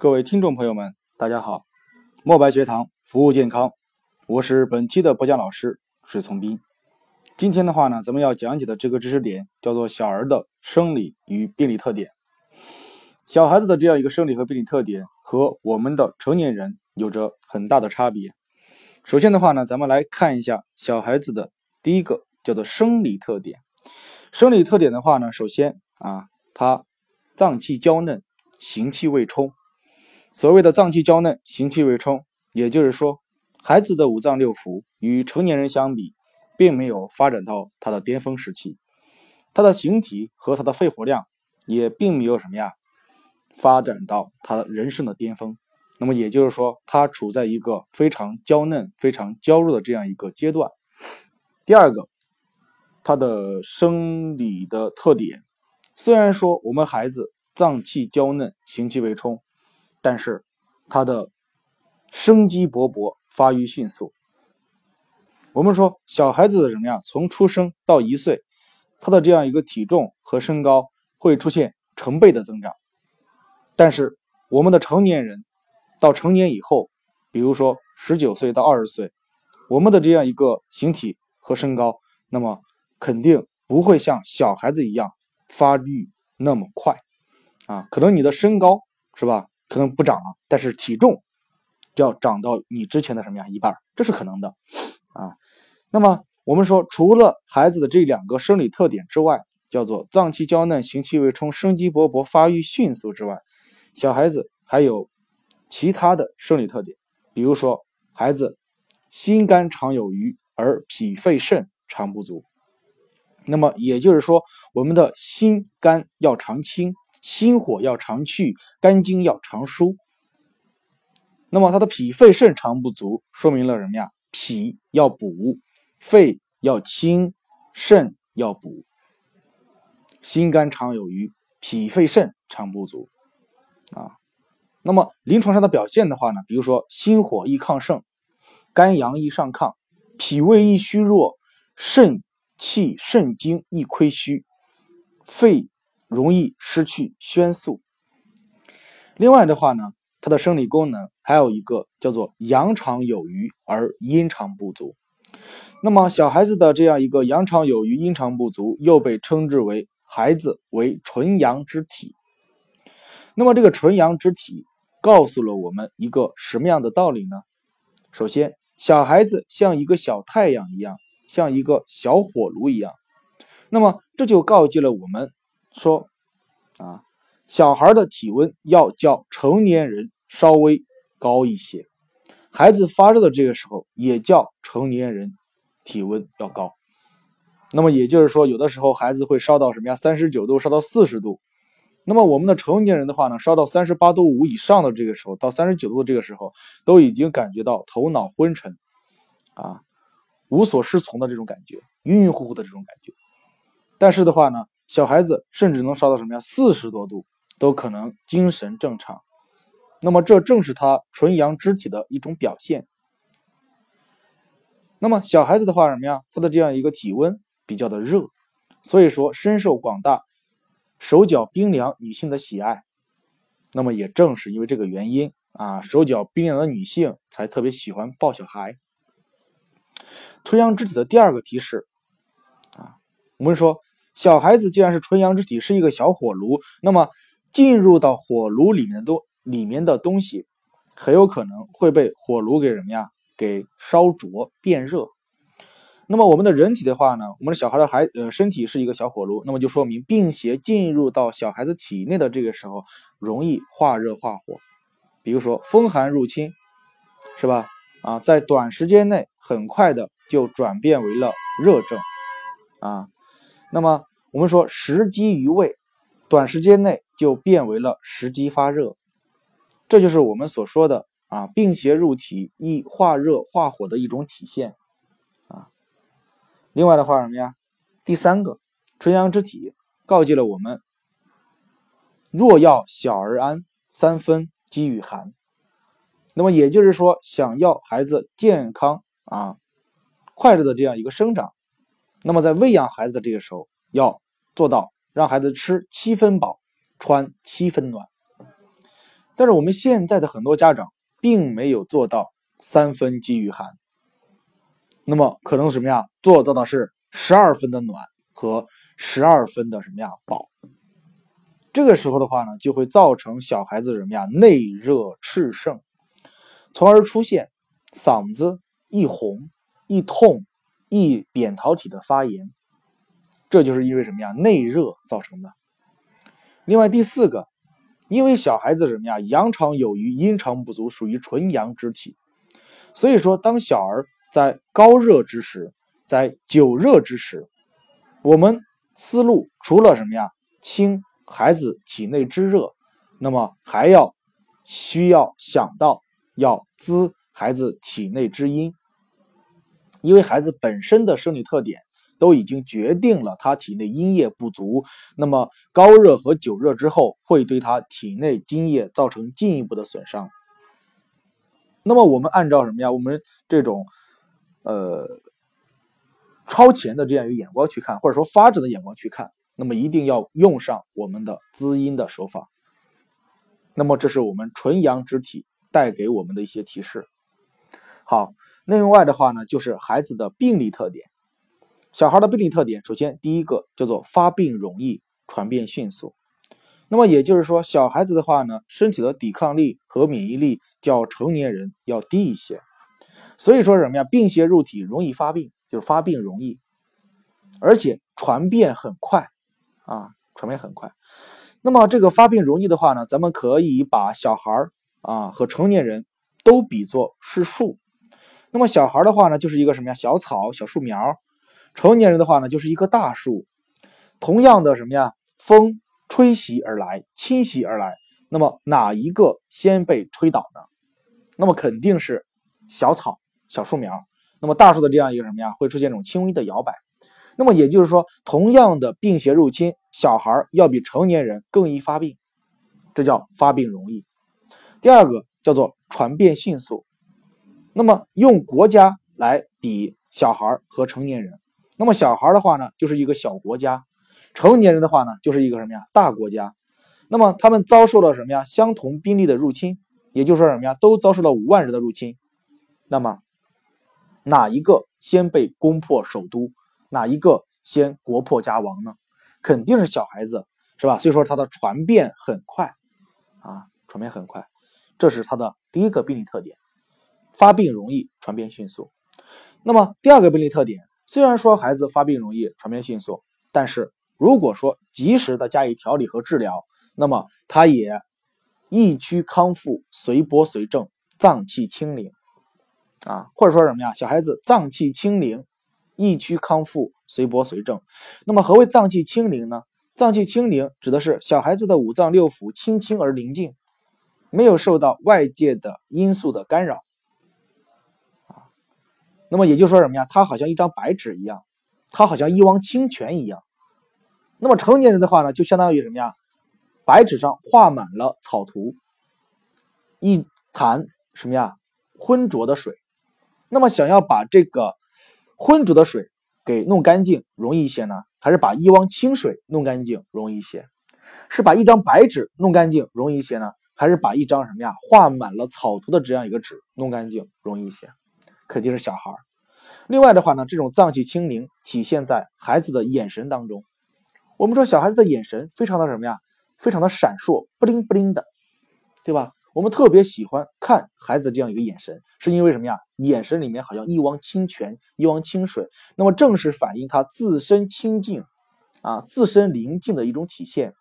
各位听众朋友们，大家好！墨白学堂服务健康，我是本期的播讲老师水从斌。今天的话呢，咱们要讲解的这个知识点叫做小儿的生理与病理特点。小孩子的这样一个生理和病理特点和我们的成年人有着很大的差别。首先的话呢，咱们来看一下小孩子的第一个叫做生理特点。生理特点的话呢，首先啊，它脏器娇嫩，形气未充。所谓的脏器娇嫩，形气未充，也就是说，孩子的五脏六腑与成年人相比，并没有发展到他的巅峰时期，他的形体和他的肺活量也并没有什么呀，发展到他人生的巅峰。那么也就是说，他处在一个非常娇嫩、非常娇弱的这样一个阶段。第二个，他的生理的特点，虽然说我们孩子脏器娇嫩，形气未充。但是，他的生机勃勃，发育迅速。我们说小孩子的什么呀？从出生到一岁，他的这样一个体重和身高会出现成倍的增长。但是我们的成年人到成年以后，比如说十九岁到二十岁，我们的这样一个形体和身高，那么肯定不会像小孩子一样发育那么快啊。可能你的身高是吧？可能不长了，但是体重就要长到你之前的什么呀一半，这是可能的啊。那么我们说，除了孩子的这两个生理特点之外，叫做脏器娇嫩、形气未充、生机勃勃、发育迅速之外，小孩子还有其他的生理特点，比如说孩子心肝常有余，而脾肺肾常不足。那么也就是说，我们的心肝要常清。心火要常去，肝经要常疏。那么他的脾肺肾常不足，说明了什么呀？脾要补，肺要清，肾要补。心肝常有余，脾肺肾常不足啊。那么临床上的表现的话呢，比如说心火易亢盛，肝阳易上亢，脾胃易虚弱，肾气肾精易亏虚，肺。容易失去宣素。另外的话呢，它的生理功能还有一个叫做阳常有余而阴常不足。那么小孩子的这样一个阳常有余、阴常不足，又被称之为孩子为纯阳之体。那么这个纯阳之体告诉了我们一个什么样的道理呢？首先，小孩子像一个小太阳一样，像一个小火炉一样。那么这就告诫了我们。说，啊，小孩的体温要较成年人稍微高一些，孩子发热的这个时候也较成年人体温要高。那么也就是说，有的时候孩子会烧到什么呀？三十九度，烧到四十度。那么我们的成年人的话呢，烧到三十八度五以上的这个时候，到三十九度的这个时候，都已经感觉到头脑昏沉，啊，无所适从的这种感觉，晕晕乎乎的这种感觉。但是的话呢？小孩子甚至能烧到什么呀？四十多度都可能精神正常，那么这正是他纯阳之体的一种表现。那么小孩子的话什么呀？他的这样一个体温比较的热，所以说深受广大手脚冰凉女性的喜爱。那么也正是因为这个原因啊，手脚冰凉的女性才特别喜欢抱小孩。纯阳之体的第二个提示啊，我们说。小孩子既然是纯阳之体，是一个小火炉，那么进入到火炉里面的里面的东西，很有可能会被火炉给什么呀？给烧灼变热。那么我们的人体的话呢，我们的小孩的孩呃身体是一个小火炉，那么就说明病邪进入到小孩子体内的这个时候，容易化热化火。比如说风寒入侵，是吧？啊，在短时间内很快的就转变为了热症，啊。那么我们说食积于胃，短时间内就变为了食积发热，这就是我们所说的啊病邪入体易化热化火的一种体现啊。另外的话什么呀？第三个纯阳之体告诫了我们：若要小儿安，三分饥与寒。那么也就是说，想要孩子健康啊快乐的这样一个生长。那么在喂养孩子的这个时候，要做到让孩子吃七分饱，穿七分暖。但是我们现在的很多家长并没有做到三分饥与寒，那么可能什么呀？做到的是十二分的暖和十二分的什么呀饱。这个时候的话呢，就会造成小孩子什么呀内热炽盛，从而出现嗓子易红、易痛、易扁桃体的发炎。这就是因为什么呀？内热造成的。另外第四个，因为小孩子什么呀？阳常有余，阴常不足，属于纯阳之体。所以说，当小儿在高热之时，在久热之时，我们思路除了什么呀？清孩子体内之热，那么还要需要想到要滋孩子体内之阴，因为孩子本身的生理特点。都已经决定了他体内阴液不足，那么高热和久热之后会对他体内津液造成进一步的损伤。那么我们按照什么呀？我们这种呃超前的这样一个眼光去看，或者说发展的眼光去看，那么一定要用上我们的滋阴的手法。那么这是我们纯阳之体带给我们的一些提示。好，另外的话呢，就是孩子的病理特点。小孩的病理特点，首先第一个叫做发病容易，传变迅速。那么也就是说，小孩子的话呢，身体的抵抗力和免疫力较成年人要低一些。所以说什么呀？病邪入体容易发病，就是发病容易，而且传变很快啊，传变很快。那么这个发病容易的话呢，咱们可以把小孩啊和成年人都比作是树。那么小孩的话呢，就是一个什么呀？小草、小树苗。成年人的话呢，就是一棵大树，同样的什么呀？风吹袭而来，侵袭而来，那么哪一个先被吹倒呢？那么肯定是小草、小树苗。那么大树的这样一个什么呀，会出现这种轻微的摇摆。那么也就是说，同样的病邪入侵，小孩要比成年人更易发病，这叫发病容易。第二个叫做传变迅速。那么用国家来比小孩和成年人。那么小孩的话呢，就是一个小国家；成年人的话呢，就是一个什么呀？大国家。那么他们遭受了什么呀？相同兵力的入侵，也就是说什么呀？都遭受了五万人的入侵。那么哪一个先被攻破首都？哪一个先国破家亡呢？肯定是小孩子，是吧？所以说它的传变很快啊，传变很快，这是它的第一个病例特点：发病容易，传变迅速。那么第二个病例特点。虽然说孩子发病容易，传变迅速，但是如果说及时的加以调理和治疗，那么他也易趋康复，随波随症，脏气清零啊，或者说什么呀？小孩子脏气清零，易趋康复，随波随症。那么何谓脏气清零呢？脏气清零指的是小孩子的五脏六腑清清而宁静，没有受到外界的因素的干扰。那么也就说什么呀？他好像一张白纸一样，他好像一汪清泉一样。那么成年人的话呢，就相当于什么呀？白纸上画满了草图，一潭什么呀？浑浊的水。那么想要把这个浑浊的水给弄干净容易一些呢，还是把一汪清水弄干净容易一些？是把一张白纸弄干净容易一些呢，还是把一张什么呀？画满了草图的这样一个纸弄干净容易一些？肯定是小孩另外的话呢，这种脏气清零体现在孩子的眼神当中。我们说小孩子的眼神非常的什么呀？非常的闪烁，不灵不灵的，对吧？我们特别喜欢看孩子这样一个眼神，是因为什么呀？眼神里面好像一汪清泉，一汪清水。那么正是反映他自身清净啊，自身宁静的一种体现。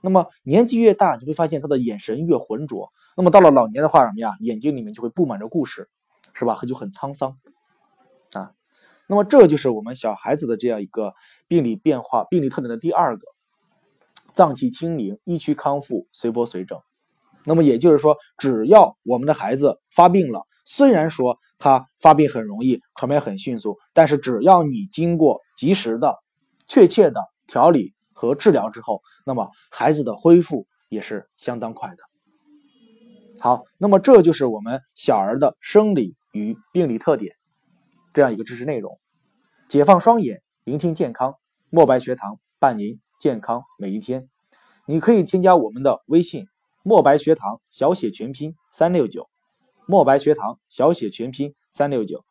那么年纪越大，你会发现他的眼神越浑浊。那么到了老年的话，什么呀？眼睛里面就会布满着故事。是吧？就很沧桑啊。那么这就是我们小孩子的这样一个病理变化、病理特点的第二个，脏器清零，易趋康复，随波随症。那么也就是说，只要我们的孩子发病了，虽然说他发病很容易，传变很迅速，但是只要你经过及时的、确切的调理和治疗之后，那么孩子的恢复也是相当快的。好，那么这就是我们小儿的生理。与病理特点这样一个知识内容，解放双眼，聆听健康，墨白学堂伴您健康每一天。你可以添加我们的微信墨白学堂小写全拼三六九，墨白学堂小写全拼三六九。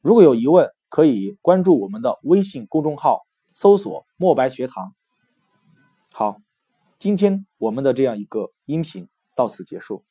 如果有疑问，可以关注我们的微信公众号，搜索“墨白学堂”。好，今天我们的这样一个音频到此结束。